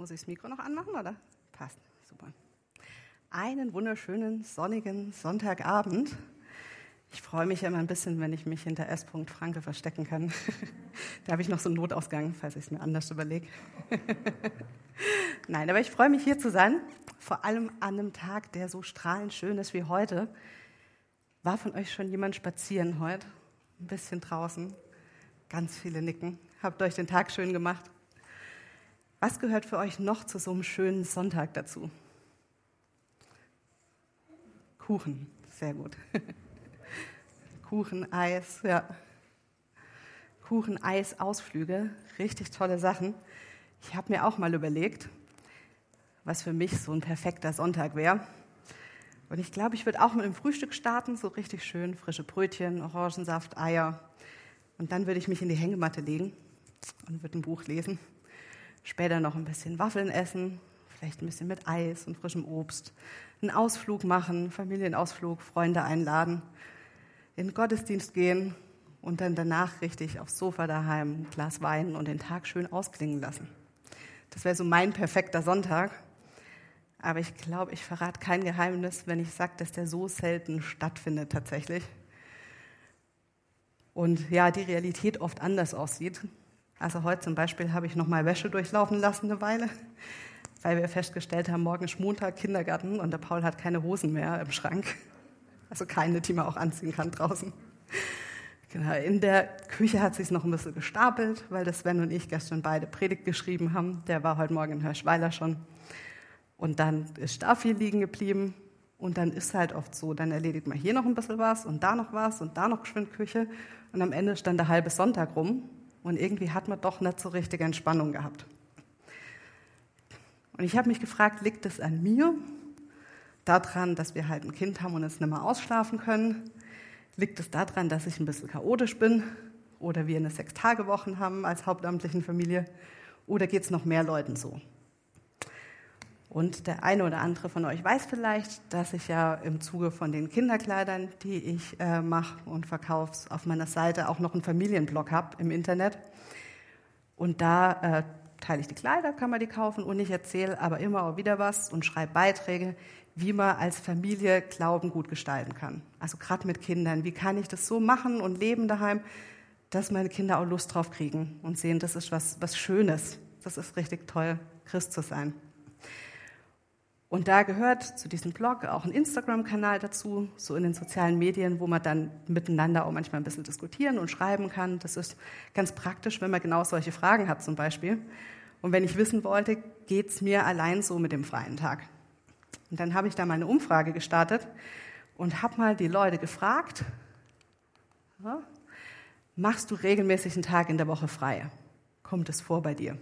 Muss ich das Mikro noch anmachen, oder? Passt, super. Einen wunderschönen, sonnigen Sonntagabend. Ich freue mich immer ein bisschen, wenn ich mich hinter S. Franke verstecken kann. da habe ich noch so einen Notausgang, falls ich es mir anders überlege. Nein, aber ich freue mich hier zu sein, vor allem an einem Tag, der so strahlend schön ist wie heute. War von euch schon jemand spazieren heute? Ein bisschen draußen? Ganz viele nicken. Habt euch den Tag schön gemacht? Was gehört für euch noch zu so einem schönen Sonntag dazu? Kuchen, sehr gut. Kuchen, Eis, ja. Kuchen, Eis, Ausflüge, richtig tolle Sachen. Ich habe mir auch mal überlegt, was für mich so ein perfekter Sonntag wäre. Und ich glaube, ich würde auch mit dem Frühstück starten, so richtig schön frische Brötchen, Orangensaft, Eier. Und dann würde ich mich in die Hängematte legen und würde ein Buch lesen. Später noch ein bisschen Waffeln essen, vielleicht ein bisschen mit Eis und frischem Obst. Einen Ausflug machen, Familienausflug, Freunde einladen, in den Gottesdienst gehen und dann danach richtig aufs Sofa daheim ein Glas Wein und den Tag schön ausklingen lassen. Das wäre so mein perfekter Sonntag. Aber ich glaube, ich verrate kein Geheimnis, wenn ich sage, dass der so selten stattfindet tatsächlich. Und ja, die Realität oft anders aussieht. Also heute zum Beispiel habe ich noch mal Wäsche durchlaufen lassen eine Weile, weil wir festgestellt haben, morgen ist Montag Kindergarten und der Paul hat keine Hosen mehr im Schrank. Also keine, die man auch anziehen kann draußen. Genau, in der Küche hat sich noch ein bisschen gestapelt, weil das Sven und ich gestern beide Predigt geschrieben haben. Der war heute Morgen in Hirschweiler schon. Und dann ist da viel liegen geblieben. Und dann ist halt oft so, dann erledigt man hier noch ein bisschen was und da noch was und da noch geschwind Küche. Und am Ende stand der halbe Sonntag rum. Und irgendwie hat man doch nicht so richtige Entspannung gehabt. Und ich habe mich gefragt, liegt es an mir? Daran, dass wir halt ein Kind haben und es nicht mehr ausschlafen können? Liegt es daran, dass ich ein bisschen chaotisch bin? Oder wir eine Sechs-Tage-Wochen haben als hauptamtlichen Familie? Oder geht es noch mehr Leuten so? Und der eine oder andere von euch weiß vielleicht, dass ich ja im Zuge von den Kinderkleidern, die ich äh, mache und verkaufe, auf meiner Seite auch noch einen Familienblog habe im Internet. Und da äh, teile ich die Kleider, kann man die kaufen und ich erzähle aber immer auch wieder was und schreibe Beiträge, wie man als Familie Glauben gut gestalten kann. Also gerade mit Kindern. Wie kann ich das so machen und leben daheim, dass meine Kinder auch Lust drauf kriegen und sehen, das ist was, was Schönes. Das ist richtig toll, Christ zu sein. Und da gehört zu diesem Blog auch ein Instagram-Kanal dazu, so in den sozialen Medien, wo man dann miteinander auch manchmal ein bisschen diskutieren und schreiben kann. Das ist ganz praktisch, wenn man genau solche Fragen hat zum Beispiel. Und wenn ich wissen wollte, geht es mir allein so mit dem freien Tag? Und dann habe ich da mal eine Umfrage gestartet und habe mal die Leute gefragt, ja, machst du regelmäßig einen Tag in der Woche frei? Kommt es vor bei dir?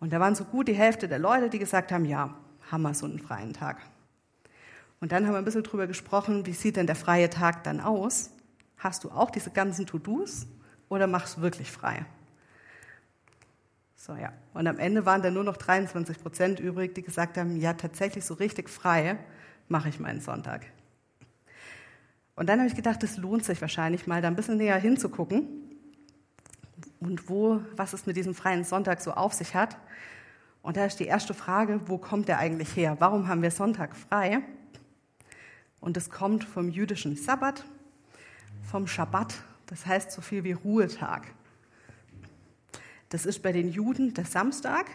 Und da waren so gut die Hälfte der Leute, die gesagt haben, ja, haben wir so einen freien Tag. Und dann haben wir ein bisschen drüber gesprochen, wie sieht denn der freie Tag dann aus? Hast du auch diese ganzen To-Dos oder machst du wirklich frei? So, ja. Und am Ende waren dann nur noch 23 Prozent übrig, die gesagt haben, ja, tatsächlich so richtig frei mache ich meinen Sonntag. Und dann habe ich gedacht, es lohnt sich wahrscheinlich mal da ein bisschen näher hinzugucken und wo, was es mit diesem freien Sonntag so auf sich hat. Und da ist die erste Frage, wo kommt der eigentlich her? Warum haben wir Sonntag frei? Und es kommt vom jüdischen Sabbat, vom Schabbat, das heißt so viel wie Ruhetag. Das ist bei den Juden der Samstag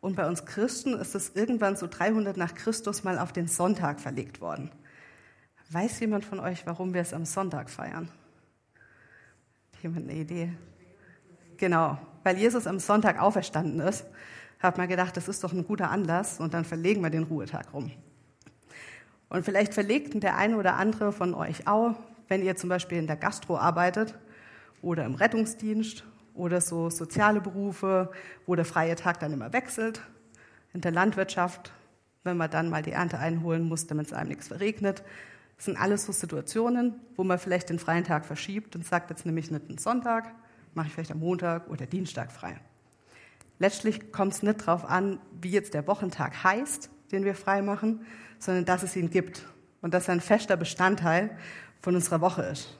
und bei uns Christen ist es irgendwann so 300 nach Christus mal auf den Sonntag verlegt worden. Weiß jemand von euch, warum wir es am Sonntag feiern? Jemand eine Idee? Genau, weil Jesus am Sonntag auferstanden ist hat man gedacht, das ist doch ein guter Anlass und dann verlegen wir den Ruhetag rum. Und vielleicht verlegt der eine oder andere von euch auch, wenn ihr zum Beispiel in der Gastro arbeitet oder im Rettungsdienst oder so soziale Berufe, wo der freie Tag dann immer wechselt. In der Landwirtschaft, wenn man dann mal die Ernte einholen muss, damit es einem nichts verregnet. Das sind alles so Situationen, wo man vielleicht den freien Tag verschiebt und sagt, jetzt nehme ich nicht einen Sonntag, mache ich vielleicht am Montag oder Dienstag frei. Letztlich kommt es nicht darauf an, wie jetzt der Wochentag heißt, den wir frei machen, sondern dass es ihn gibt und dass er ein fester Bestandteil von unserer Woche ist.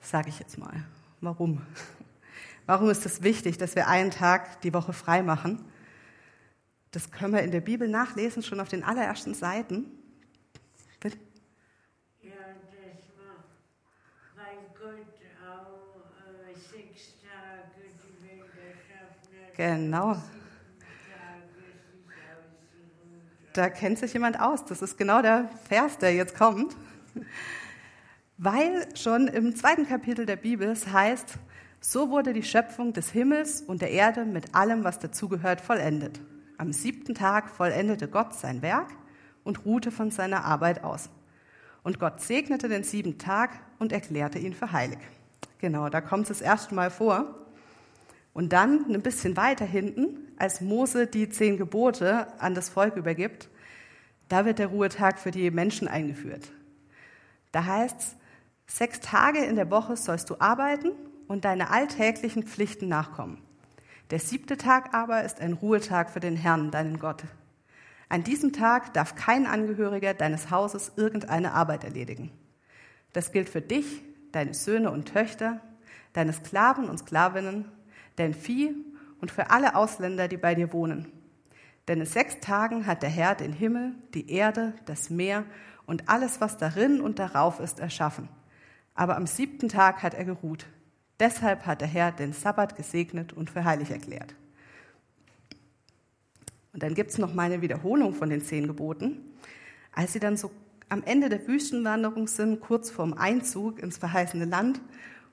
Sage ich jetzt mal. Warum? Warum ist es wichtig, dass wir einen Tag die Woche frei machen Das können wir in der Bibel nachlesen, schon auf den allerersten Seiten. Bitte? Ja, das war, weil Gott auch äh, sechs Tage die Welt erschaffen hat. Genau. Da kennt sich jemand aus. Das ist genau der Vers, der jetzt kommt. Weil schon im zweiten Kapitel der Bibel es heißt, so wurde die Schöpfung des Himmels und der Erde mit allem, was dazugehört, vollendet. Am siebten Tag vollendete Gott sein Werk und ruhte von seiner Arbeit aus. Und Gott segnete den siebten Tag und erklärte ihn für heilig. Genau, da kommt es das erste Mal vor. Und dann ein bisschen weiter hinten, als Mose die zehn Gebote an das Volk übergibt, da wird der Ruhetag für die Menschen eingeführt. Da heißt es, sechs Tage in der Woche sollst du arbeiten und deine alltäglichen Pflichten nachkommen. Der siebte Tag aber ist ein Ruhetag für den Herrn, deinen Gott. An diesem Tag darf kein Angehöriger deines Hauses irgendeine Arbeit erledigen. Das gilt für dich, deine Söhne und Töchter, deine Sklaven und Sklavinnen, dein Vieh und für alle Ausländer, die bei dir wohnen. Denn in sechs Tagen hat der Herr den Himmel, die Erde, das Meer und alles, was darin und darauf ist, erschaffen. Aber am siebten Tag hat er geruht. Deshalb hat der Herr den Sabbat gesegnet und für heilig erklärt. Und dann gibt es noch mal eine Wiederholung von den zehn Geboten. Als sie dann so am Ende der Wüstenwanderung sind, kurz vorm Einzug ins verheißene Land,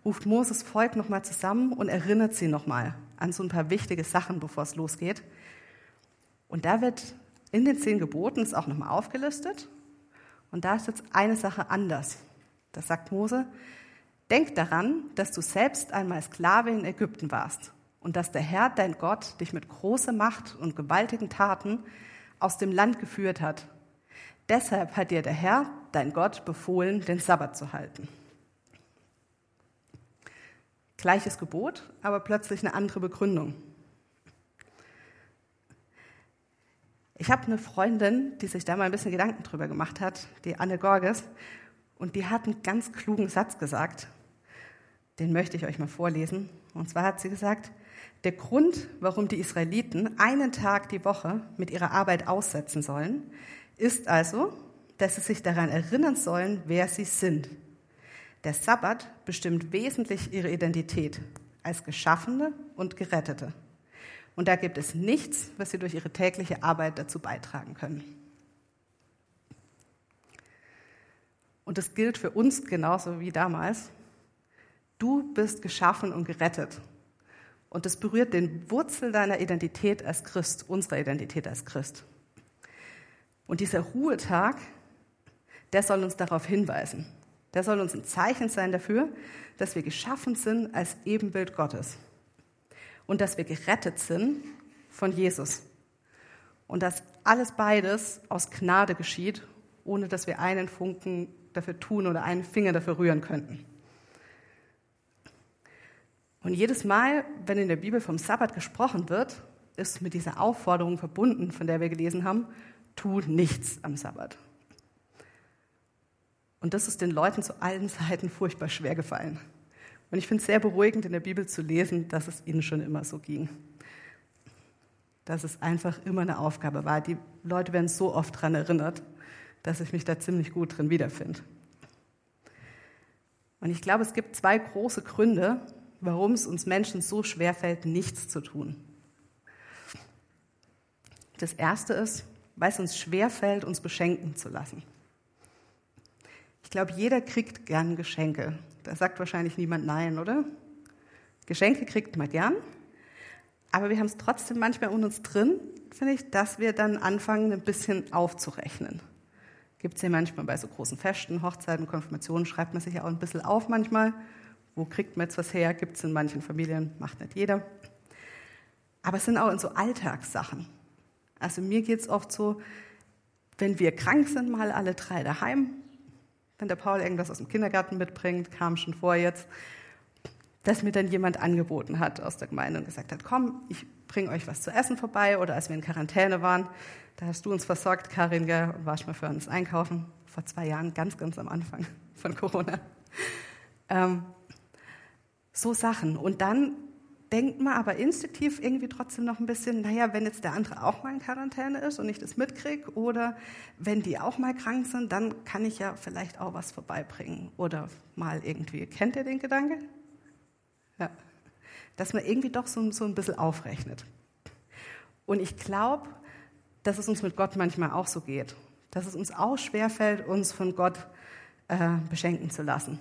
ruft Moses Volk noch mal zusammen und erinnert sie noch mal an so ein paar wichtige Sachen, bevor es losgeht. Und da wird in den zehn Geboten ist auch noch mal aufgelistet. Und da ist jetzt eine Sache anders. Das sagt Mose, Denk daran, dass du selbst einmal Sklave in Ägypten warst und dass der Herr, dein Gott, dich mit großer Macht und gewaltigen Taten aus dem Land geführt hat. Deshalb hat dir der Herr, dein Gott, befohlen, den Sabbat zu halten. Gleiches Gebot, aber plötzlich eine andere Begründung. Ich habe eine Freundin, die sich da mal ein bisschen Gedanken drüber gemacht hat, die Anne Gorges, und die hat einen ganz klugen Satz gesagt. Den möchte ich euch mal vorlesen. Und zwar hat sie gesagt, der Grund, warum die Israeliten einen Tag die Woche mit ihrer Arbeit aussetzen sollen, ist also, dass sie sich daran erinnern sollen, wer sie sind. Der Sabbat bestimmt wesentlich ihre Identität als Geschaffene und Gerettete. Und da gibt es nichts, was sie durch ihre tägliche Arbeit dazu beitragen können. Und das gilt für uns genauso wie damals. Du bist geschaffen und gerettet. Und das berührt den Wurzel deiner Identität als Christ, unserer Identität als Christ. Und dieser Ruhetag, der soll uns darauf hinweisen. Der soll uns ein Zeichen sein dafür, dass wir geschaffen sind als Ebenbild Gottes. Und dass wir gerettet sind von Jesus. Und dass alles beides aus Gnade geschieht, ohne dass wir einen Funken dafür tun oder einen Finger dafür rühren könnten. Und jedes Mal, wenn in der Bibel vom Sabbat gesprochen wird, ist mit dieser Aufforderung verbunden, von der wir gelesen haben, tu nichts am Sabbat. Und das ist den Leuten zu allen Seiten furchtbar schwer gefallen. Und ich finde es sehr beruhigend, in der Bibel zu lesen, dass es ihnen schon immer so ging. Dass es einfach immer eine Aufgabe war. Die Leute werden so oft daran erinnert, dass ich mich da ziemlich gut drin wiederfinde. Und ich glaube, es gibt zwei große Gründe, warum es uns Menschen so schwer fällt, nichts zu tun. Das erste ist, weil es uns schwer fällt, uns beschenken zu lassen. Ich glaube, jeder kriegt gern Geschenke. Da sagt wahrscheinlich niemand nein, oder? Geschenke kriegt man gern, aber wir haben es trotzdem manchmal in uns drin, finde ich, dass wir dann anfangen, ein bisschen aufzurechnen. Gibt es ja manchmal bei so großen Festen, Hochzeiten, Konfirmationen, schreibt man sich ja auch ein bisschen auf manchmal. Wo kriegt man jetzt was her? Gibt es in manchen Familien, macht nicht jeder. Aber es sind auch in so Alltagssachen. Also mir geht es oft so, wenn wir krank sind, mal alle drei daheim, wenn der Paul irgendwas aus dem Kindergarten mitbringt, kam schon vor jetzt, dass mir dann jemand angeboten hat aus der Gemeinde und gesagt hat, komm, ich bringe euch was zu essen vorbei. Oder als wir in Quarantäne waren, da hast du uns versorgt, Karin, und warst mal für uns einkaufen. Vor zwei Jahren, ganz, ganz am Anfang von Corona. Ähm, so Sachen. Und dann denkt man aber instinktiv irgendwie trotzdem noch ein bisschen, naja, wenn jetzt der andere auch mal in Quarantäne ist und ich das mitkriege oder wenn die auch mal krank sind, dann kann ich ja vielleicht auch was vorbeibringen oder mal irgendwie. Kennt ihr den Gedanke? Ja. Dass man irgendwie doch so, so ein bisschen aufrechnet. Und ich glaube, dass es uns mit Gott manchmal auch so geht. Dass es uns auch schwerfällt, uns von Gott äh, beschenken zu lassen.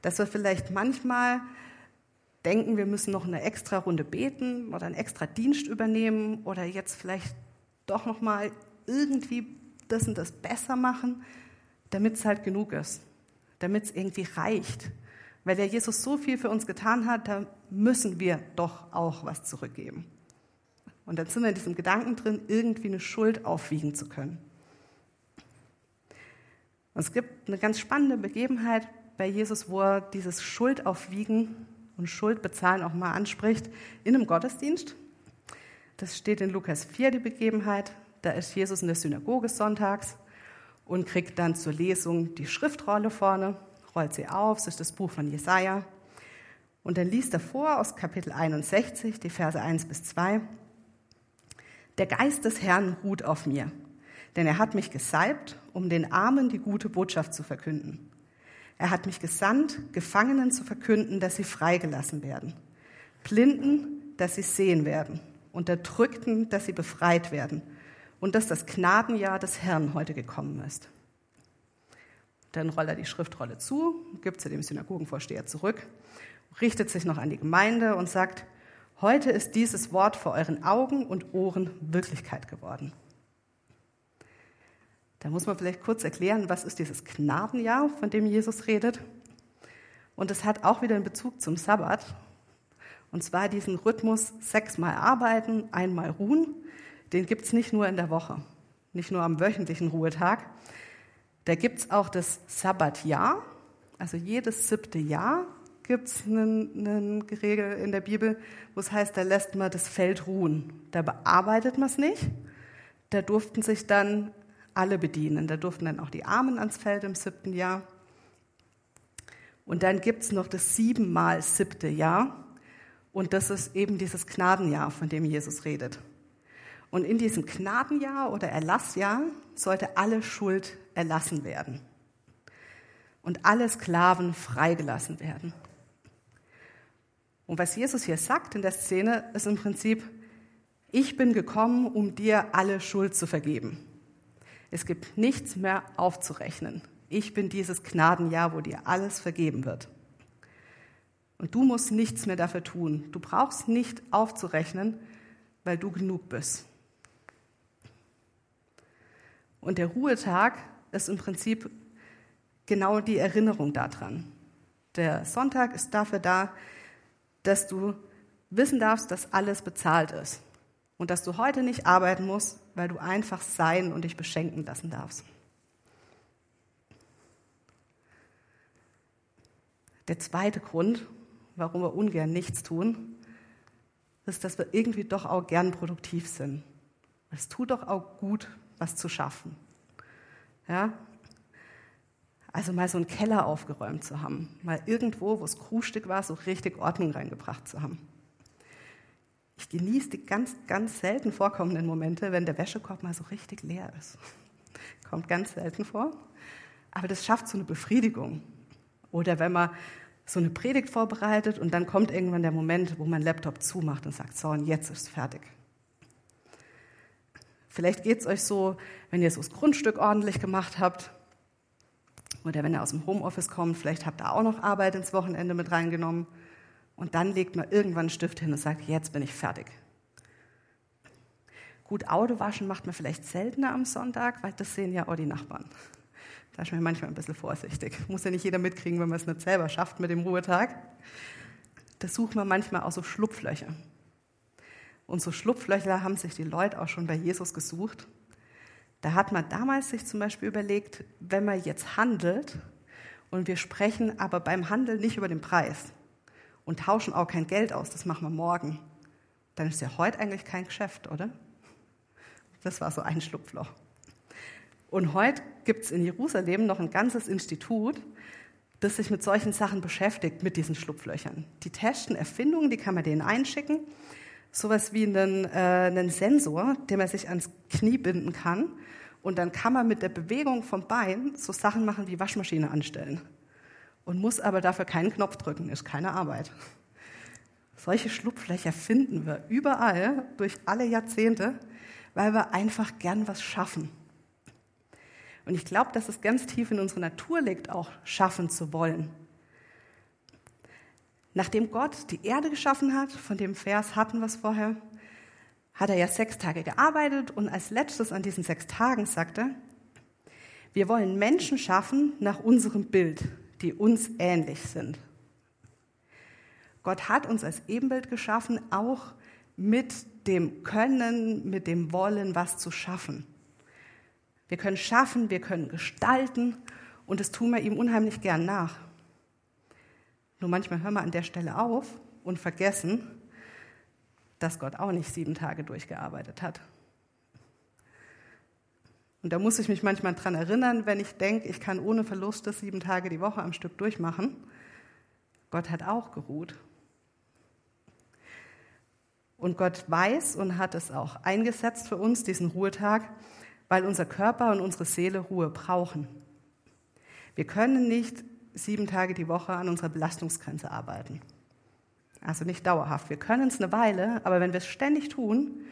Dass wir vielleicht manchmal denken, wir müssen noch eine extra Runde beten oder einen extra Dienst übernehmen oder jetzt vielleicht doch noch mal irgendwie das und das besser machen, damit es halt genug ist, damit es irgendwie reicht. Weil der Jesus so viel für uns getan hat, da müssen wir doch auch was zurückgeben. Und dann sind wir in diesem Gedanken drin, irgendwie eine Schuld aufwiegen zu können. Und es gibt eine ganz spannende Begebenheit bei Jesus, wo er dieses Schuldaufwiegen und Schuldbezahlen auch mal anspricht in einem Gottesdienst. Das steht in Lukas 4, die Begebenheit. Da ist Jesus in der Synagoge sonntags und kriegt dann zur Lesung die Schriftrolle vorne, rollt sie auf, das ist das Buch von Jesaja. Und dann liest er vor aus Kapitel 61, die Verse 1 bis 2. Der Geist des Herrn ruht auf mir, denn er hat mich gesalbt, um den Armen die gute Botschaft zu verkünden. Er hat mich gesandt, Gefangenen zu verkünden, dass sie freigelassen werden, Blinden, dass sie sehen werden, Unterdrückten, dass sie befreit werden und dass das Gnadenjahr des Herrn heute gekommen ist. Dann rollt er die Schriftrolle zu, gibt sie dem Synagogenvorsteher zurück, richtet sich noch an die Gemeinde und sagt, heute ist dieses Wort vor euren Augen und Ohren Wirklichkeit geworden. Da muss man vielleicht kurz erklären, was ist dieses Gnadenjahr, von dem Jesus redet. Und es hat auch wieder einen Bezug zum Sabbat. Und zwar diesen Rhythmus sechsmal arbeiten, einmal ruhen. Den gibt es nicht nur in der Woche, nicht nur am wöchentlichen Ruhetag. Da gibt es auch das Sabbatjahr. Also jedes siebte Jahr gibt es einen, Regel in der Bibel, wo es heißt, da lässt man das Feld ruhen. Da bearbeitet man es nicht. Da durften sich dann alle bedienen. Da durften dann auch die Armen ans Feld im siebten Jahr. Und dann gibt es noch das siebenmal siebte Jahr. Und das ist eben dieses Gnadenjahr, von dem Jesus redet. Und in diesem Gnadenjahr oder Erlassjahr sollte alle Schuld erlassen werden. Und alle Sklaven freigelassen werden. Und was Jesus hier sagt in der Szene, ist im Prinzip, ich bin gekommen, um dir alle Schuld zu vergeben. Es gibt nichts mehr aufzurechnen. Ich bin dieses Gnadenjahr, wo dir alles vergeben wird. Und du musst nichts mehr dafür tun. Du brauchst nicht aufzurechnen, weil du genug bist. Und der Ruhetag ist im Prinzip genau die Erinnerung daran. Der Sonntag ist dafür da, dass du wissen darfst, dass alles bezahlt ist und dass du heute nicht arbeiten musst, weil du einfach sein und dich beschenken lassen darfst. Der zweite Grund, warum wir ungern nichts tun, ist, dass wir irgendwie doch auch gern produktiv sind. Es tut doch auch gut, was zu schaffen. Ja? Also mal so einen Keller aufgeräumt zu haben, mal irgendwo, wo es krustig war, so richtig Ordnung reingebracht zu haben. Ich genieße die ganz, ganz selten vorkommenden Momente, wenn der Wäschekorb mal so richtig leer ist. Kommt ganz selten vor. Aber das schafft so eine Befriedigung. Oder wenn man so eine Predigt vorbereitet und dann kommt irgendwann der Moment, wo man Laptop zumacht und sagt, so, und jetzt ist es fertig. Vielleicht geht es euch so, wenn ihr so das Grundstück ordentlich gemacht habt oder wenn ihr aus dem Homeoffice kommt, vielleicht habt ihr auch noch Arbeit ins Wochenende mit reingenommen und dann legt man irgendwann einen Stift hin und sagt, jetzt bin ich fertig. Gut, Auto waschen macht man vielleicht seltener am Sonntag, weil das sehen ja auch die Nachbarn. Da ist man manchmal ein bisschen vorsichtig. Muss ja nicht jeder mitkriegen, wenn man es nicht selber schafft mit dem Ruhetag. Da sucht man manchmal auch so Schlupflöcher. Und so Schlupflöcher haben sich die Leute auch schon bei Jesus gesucht. Da hat man damals sich zum Beispiel überlegt, wenn man jetzt handelt und wir sprechen aber beim Handel nicht über den Preis, und tauschen auch kein Geld aus, das machen wir morgen. Dann ist ja heute eigentlich kein Geschäft, oder? Das war so ein Schlupfloch. Und heute gibt es in Jerusalem noch ein ganzes Institut, das sich mit solchen Sachen beschäftigt, mit diesen Schlupflöchern. Die testen Erfindungen, die kann man denen einschicken. Sowas wie einen, äh, einen Sensor, den man sich ans Knie binden kann. Und dann kann man mit der Bewegung vom Bein so Sachen machen wie Waschmaschine anstellen. Und muss aber dafür keinen Knopf drücken, ist keine Arbeit. Solche Schlupflöcher finden wir überall durch alle Jahrzehnte, weil wir einfach gern was schaffen. Und ich glaube, dass es ganz tief in unserer Natur liegt, auch schaffen zu wollen. Nachdem Gott die Erde geschaffen hat, von dem Vers hatten wir es vorher, hat er ja sechs Tage gearbeitet und als letztes an diesen sechs Tagen sagte, wir wollen Menschen schaffen nach unserem Bild, die uns ähnlich sind. Gott hat uns als Ebenbild geschaffen, auch mit dem Können, mit dem Wollen, was zu schaffen. Wir können schaffen, wir können gestalten und das tun wir ihm unheimlich gern nach. Nur manchmal hören wir an der Stelle auf und vergessen, dass Gott auch nicht sieben Tage durchgearbeitet hat. Und da muss ich mich manchmal dran erinnern, wenn ich denke, ich kann ohne Verluste sieben Tage die Woche am Stück durchmachen. Gott hat auch geruht. Und Gott weiß und hat es auch eingesetzt für uns, diesen Ruhetag, weil unser Körper und unsere Seele Ruhe brauchen. Wir können nicht sieben Tage die Woche an unserer Belastungsgrenze arbeiten. Also nicht dauerhaft. Wir können es eine Weile, aber wenn wir es ständig tun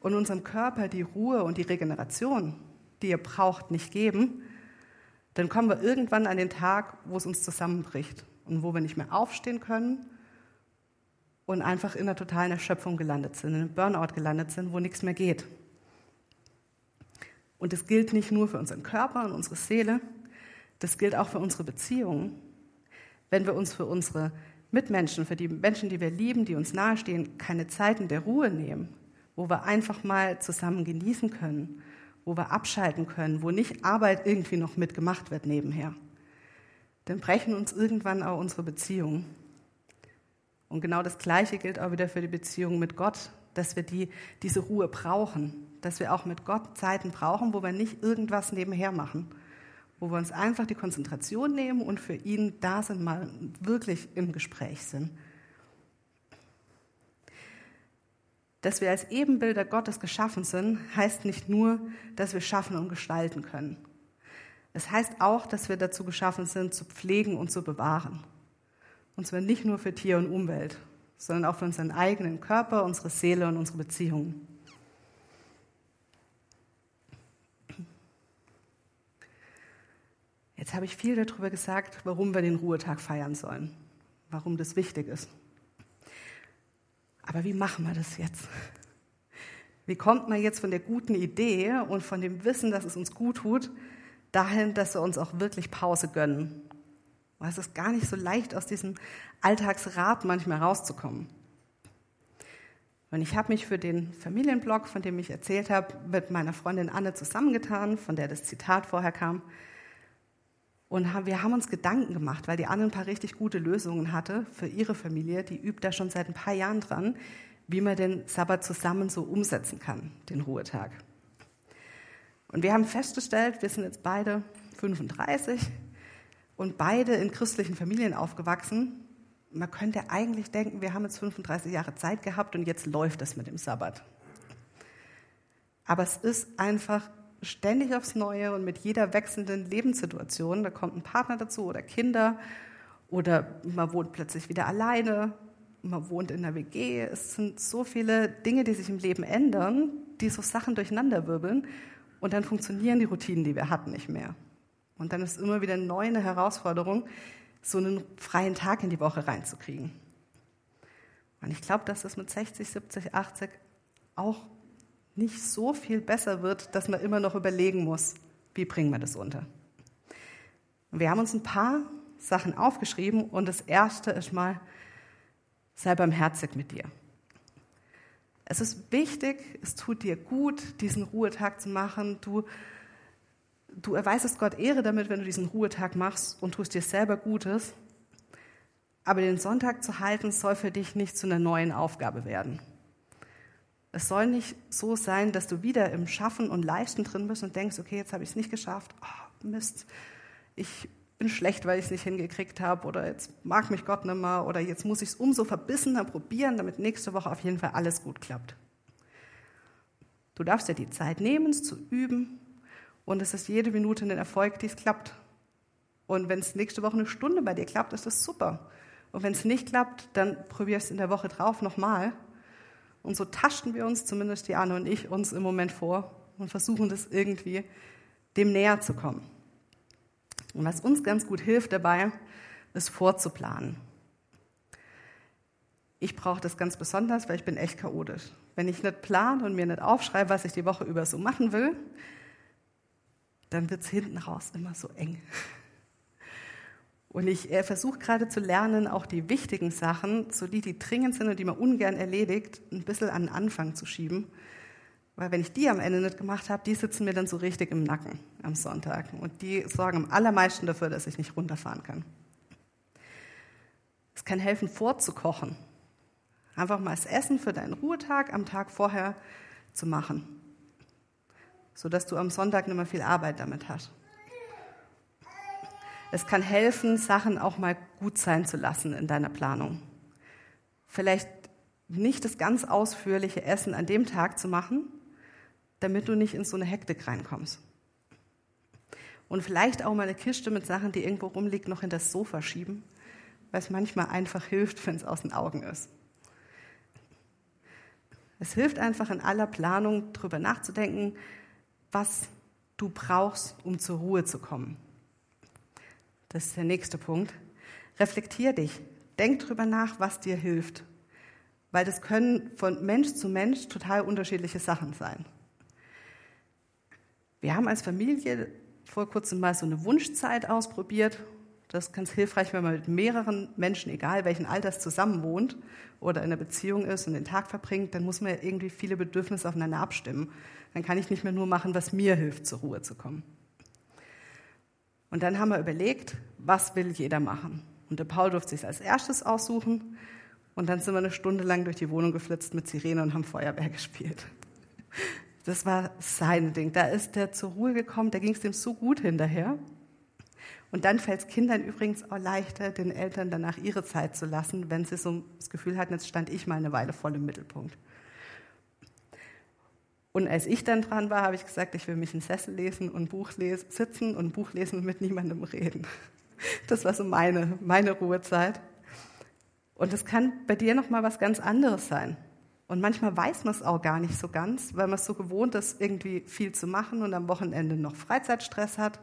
und unserem Körper die Ruhe und die Regeneration, die er braucht, nicht geben, dann kommen wir irgendwann an den Tag, wo es uns zusammenbricht und wo wir nicht mehr aufstehen können und einfach in einer totalen Erschöpfung gelandet sind, in einem Burnout gelandet sind, wo nichts mehr geht. Und das gilt nicht nur für unseren Körper und unsere Seele, das gilt auch für unsere Beziehungen. Wenn wir uns für unsere Mitmenschen, für die Menschen, die wir lieben, die uns nahestehen, keine Zeiten der Ruhe nehmen, wo wir einfach mal zusammen genießen können, wo wir abschalten können, wo nicht Arbeit irgendwie noch mitgemacht wird nebenher, dann brechen uns irgendwann auch unsere Beziehungen. Und genau das Gleiche gilt auch wieder für die Beziehung mit Gott, dass wir die, diese Ruhe brauchen, dass wir auch mit Gott Zeiten brauchen, wo wir nicht irgendwas nebenher machen, wo wir uns einfach die Konzentration nehmen und für ihn da sind, mal wirklich im Gespräch sind. Dass wir als Ebenbilder Gottes geschaffen sind, heißt nicht nur, dass wir schaffen und gestalten können. Es heißt auch, dass wir dazu geschaffen sind, zu pflegen und zu bewahren. Und zwar nicht nur für Tier und Umwelt, sondern auch für unseren eigenen Körper, unsere Seele und unsere Beziehungen. Jetzt habe ich viel darüber gesagt, warum wir den Ruhetag feiern sollen, warum das wichtig ist. Aber wie machen wir das jetzt? Wie kommt man jetzt von der guten Idee und von dem Wissen, dass es uns gut tut, dahin, dass wir uns auch wirklich Pause gönnen weil es ist gar nicht so leicht, aus diesem Alltagsrat manchmal rauszukommen. Und ich habe mich für den Familienblog, von dem ich erzählt habe, mit meiner Freundin Anne zusammengetan, von der das Zitat vorher kam. Und wir haben uns Gedanken gemacht, weil die Anne ein paar richtig gute Lösungen hatte für ihre Familie. Die übt da schon seit ein paar Jahren dran, wie man den Sabbat zusammen so umsetzen kann, den Ruhetag. Und wir haben festgestellt, wir sind jetzt beide 35, und beide in christlichen Familien aufgewachsen. Man könnte eigentlich denken, wir haben jetzt 35 Jahre Zeit gehabt und jetzt läuft es mit dem Sabbat. Aber es ist einfach ständig aufs Neue und mit jeder wechselnden Lebenssituation, da kommt ein Partner dazu oder Kinder oder man wohnt plötzlich wieder alleine, man wohnt in einer WG. Es sind so viele Dinge, die sich im Leben ändern, die so Sachen durcheinanderwirbeln und dann funktionieren die Routinen, die wir hatten, nicht mehr. Und dann ist immer wieder neu eine Herausforderung, so einen freien Tag in die Woche reinzukriegen. Und ich glaube, dass das mit 60, 70, 80 auch nicht so viel besser wird, dass man immer noch überlegen muss, wie bringen wir das unter. Wir haben uns ein paar Sachen aufgeschrieben und das erste ist mal, sei barmherzig mit dir. Es ist wichtig, es tut dir gut, diesen Ruhetag zu machen. Du du erweisest Gott Ehre damit, wenn du diesen Ruhetag machst und tust dir selber Gutes. Aber den Sonntag zu halten soll für dich nicht zu einer neuen Aufgabe werden. Es soll nicht so sein, dass du wieder im Schaffen und Leisten drin bist und denkst, okay, jetzt habe ich es nicht geschafft. Oh, Mist, ich bin schlecht, weil ich es nicht hingekriegt habe oder jetzt mag mich Gott nicht mehr oder jetzt muss ich es umso verbissener probieren, damit nächste Woche auf jeden Fall alles gut klappt. Du darfst dir die Zeit nehmen, es zu üben und es ist jede Minute ein Erfolg, die es klappt. Und wenn es nächste Woche eine Stunde bei dir klappt, ist das super. Und wenn es nicht klappt, dann probier es in der Woche drauf nochmal. Und so taschen wir uns, zumindest die und ich, uns im Moment vor und versuchen das irgendwie dem näher zu kommen. Und was uns ganz gut hilft dabei, ist vorzuplanen. Ich brauche das ganz besonders, weil ich bin echt chaotisch. Wenn ich nicht plane und mir nicht aufschreibe, was ich die Woche über so machen will, dann wird es hinten raus immer so eng. Und ich äh, versuche gerade zu lernen, auch die wichtigen Sachen, so die, die dringend sind und die man ungern erledigt, ein bisschen an den Anfang zu schieben weil wenn ich die am Ende nicht gemacht habe, die sitzen mir dann so richtig im Nacken am Sonntag. Und die sorgen am allermeisten dafür, dass ich nicht runterfahren kann. Es kann helfen, vorzukochen. Einfach mal das Essen für deinen Ruhetag am Tag vorher zu machen. Sodass du am Sonntag nicht mehr viel Arbeit damit hast. Es kann helfen, Sachen auch mal gut sein zu lassen in deiner Planung. Vielleicht nicht das ganz ausführliche Essen an dem Tag zu machen, damit du nicht in so eine Hektik reinkommst. Und vielleicht auch mal eine Kiste mit Sachen, die irgendwo rumliegt, noch in das Sofa schieben, weil es manchmal einfach hilft, wenn es aus den Augen ist. Es hilft einfach in aller Planung darüber nachzudenken, was du brauchst, um zur Ruhe zu kommen. Das ist der nächste Punkt. Reflektier dich. Denk darüber nach, was dir hilft. Weil das können von Mensch zu Mensch total unterschiedliche Sachen sein. Wir haben als Familie vor kurzem mal so eine Wunschzeit ausprobiert. Das ist ganz hilfreich, wenn man mit mehreren Menschen, egal welchen Alters, zusammen wohnt oder in einer Beziehung ist und den Tag verbringt, dann muss man ja irgendwie viele Bedürfnisse aufeinander abstimmen. Dann kann ich nicht mehr nur machen, was mir hilft, zur Ruhe zu kommen. Und dann haben wir überlegt, was will jeder machen? Und der Paul durfte sich als erstes aussuchen. Und dann sind wir eine Stunde lang durch die Wohnung geflitzt mit Sirene und haben Feuerwehr gespielt. Das war sein Ding. Da ist der zur Ruhe gekommen, da ging es ihm so gut hinterher. Und dann fällt es Kindern übrigens auch leichter, den Eltern danach ihre Zeit zu lassen, wenn sie so das Gefühl hatten, jetzt stand ich mal eine Weile voll im Mittelpunkt. Und als ich dann dran war, habe ich gesagt, ich will mich in Sessel lesen und Buch lesen, sitzen und Buch lesen und mit niemandem reden. Das war so meine, meine Ruhezeit. Und das kann bei dir noch mal was ganz anderes sein. Und manchmal weiß man es auch gar nicht so ganz, weil man es so gewohnt ist, irgendwie viel zu machen und am Wochenende noch Freizeitstress hat.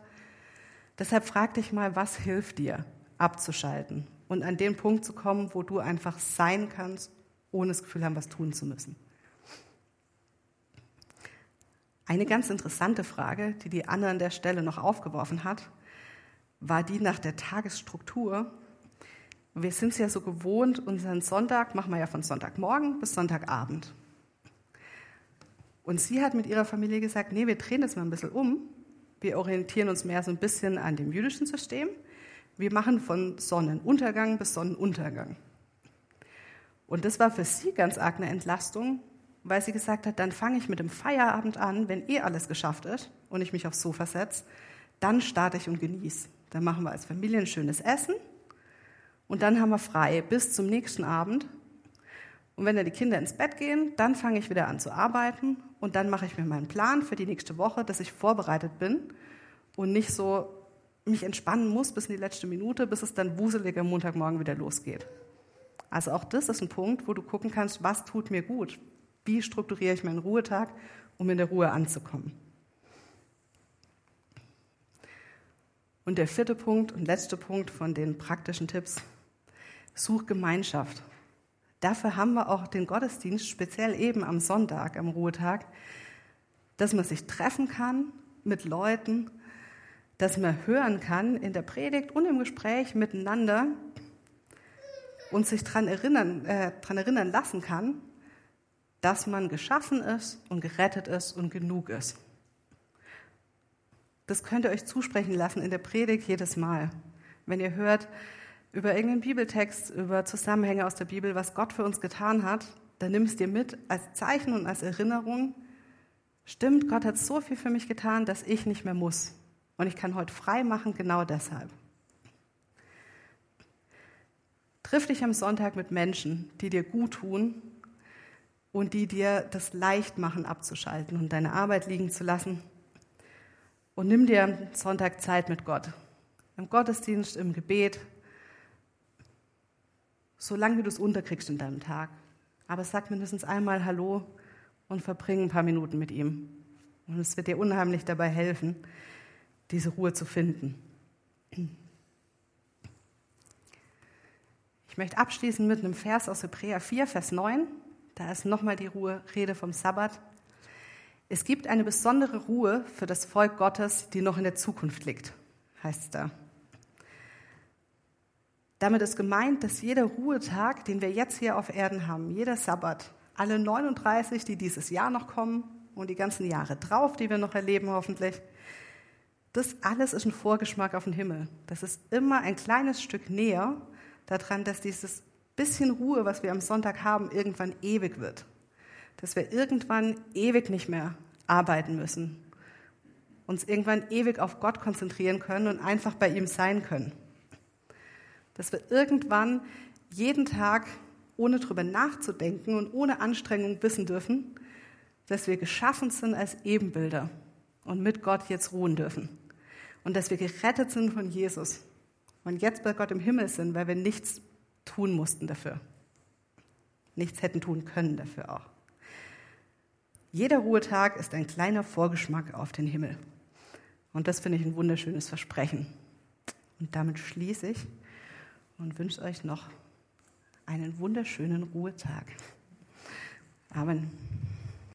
Deshalb frag dich mal, was hilft dir, abzuschalten und an den Punkt zu kommen, wo du einfach sein kannst, ohne das Gefühl haben, was tun zu müssen. Eine ganz interessante Frage, die die Anne an der Stelle noch aufgeworfen hat, war die nach der Tagesstruktur wir sind es ja so gewohnt, unseren Sonntag machen wir ja von Sonntagmorgen bis Sonntagabend. Und sie hat mit ihrer Familie gesagt, nee, wir drehen das mal ein bisschen um. Wir orientieren uns mehr so ein bisschen an dem jüdischen System. Wir machen von Sonnenuntergang bis Sonnenuntergang. Und das war für sie ganz arg eine Entlastung, weil sie gesagt hat, dann fange ich mit dem Feierabend an, wenn eh alles geschafft ist und ich mich aufs Sofa setze, dann starte ich und genieße. Dann machen wir als Familie ein schönes Essen und dann haben wir frei bis zum nächsten Abend. Und wenn dann die Kinder ins Bett gehen, dann fange ich wieder an zu arbeiten und dann mache ich mir meinen Plan für die nächste Woche, dass ich vorbereitet bin und nicht so mich entspannen muss bis in die letzte Minute, bis es dann wuselig am Montagmorgen wieder losgeht. Also auch das ist ein Punkt, wo du gucken kannst, was tut mir gut? Wie strukturiere ich meinen Ruhetag, um in der Ruhe anzukommen? Und der vierte Punkt und letzte Punkt von den praktischen Tipps Such Gemeinschaft. Dafür haben wir auch den Gottesdienst, speziell eben am Sonntag, am Ruhetag, dass man sich treffen kann mit Leuten, dass man hören kann in der Predigt und im Gespräch miteinander und sich daran erinnern, äh, dran erinnern lassen kann, dass man geschaffen ist und gerettet ist und genug ist. Das könnt ihr euch zusprechen lassen in der Predigt jedes Mal. Wenn ihr hört, über irgendeinen Bibeltext, über Zusammenhänge aus der Bibel, was Gott für uns getan hat, dann nimmst dir mit als Zeichen und als Erinnerung. Stimmt, Gott hat so viel für mich getan, dass ich nicht mehr muss. Und ich kann heute frei machen, genau deshalb. Triff dich am Sonntag mit Menschen, die dir gut tun und die dir das leicht machen, abzuschalten und deine Arbeit liegen zu lassen. Und nimm dir am Sonntag Zeit mit Gott. Im Gottesdienst, im Gebet, solange wie du es unterkriegst in deinem Tag. Aber sag mindestens einmal Hallo und verbring ein paar Minuten mit ihm. Und es wird dir unheimlich dabei helfen, diese Ruhe zu finden. Ich möchte abschließen mit einem Vers aus Hebräer 4, Vers 9. Da ist nochmal die Ruhe, Rede vom Sabbat. Es gibt eine besondere Ruhe für das Volk Gottes, die noch in der Zukunft liegt, heißt es da. Damit ist gemeint, dass jeder Ruhetag, den wir jetzt hier auf Erden haben, jeder Sabbat, alle 39, die dieses Jahr noch kommen und die ganzen Jahre drauf, die wir noch erleben hoffentlich, das alles ist ein Vorgeschmack auf den Himmel. Das ist immer ein kleines Stück näher daran, dass dieses bisschen Ruhe, was wir am Sonntag haben, irgendwann ewig wird. Dass wir irgendwann ewig nicht mehr arbeiten müssen. Uns irgendwann ewig auf Gott konzentrieren können und einfach bei ihm sein können. Dass wir irgendwann jeden Tag, ohne drüber nachzudenken und ohne Anstrengung wissen dürfen, dass wir geschaffen sind als Ebenbilder und mit Gott jetzt ruhen dürfen. Und dass wir gerettet sind von Jesus und jetzt bei Gott im Himmel sind, weil wir nichts tun mussten dafür. Nichts hätten tun können dafür auch. Jeder Ruhetag ist ein kleiner Vorgeschmack auf den Himmel. Und das finde ich ein wunderschönes Versprechen. Und damit schließe ich und wünsche euch noch einen wunderschönen Ruhetag. Amen.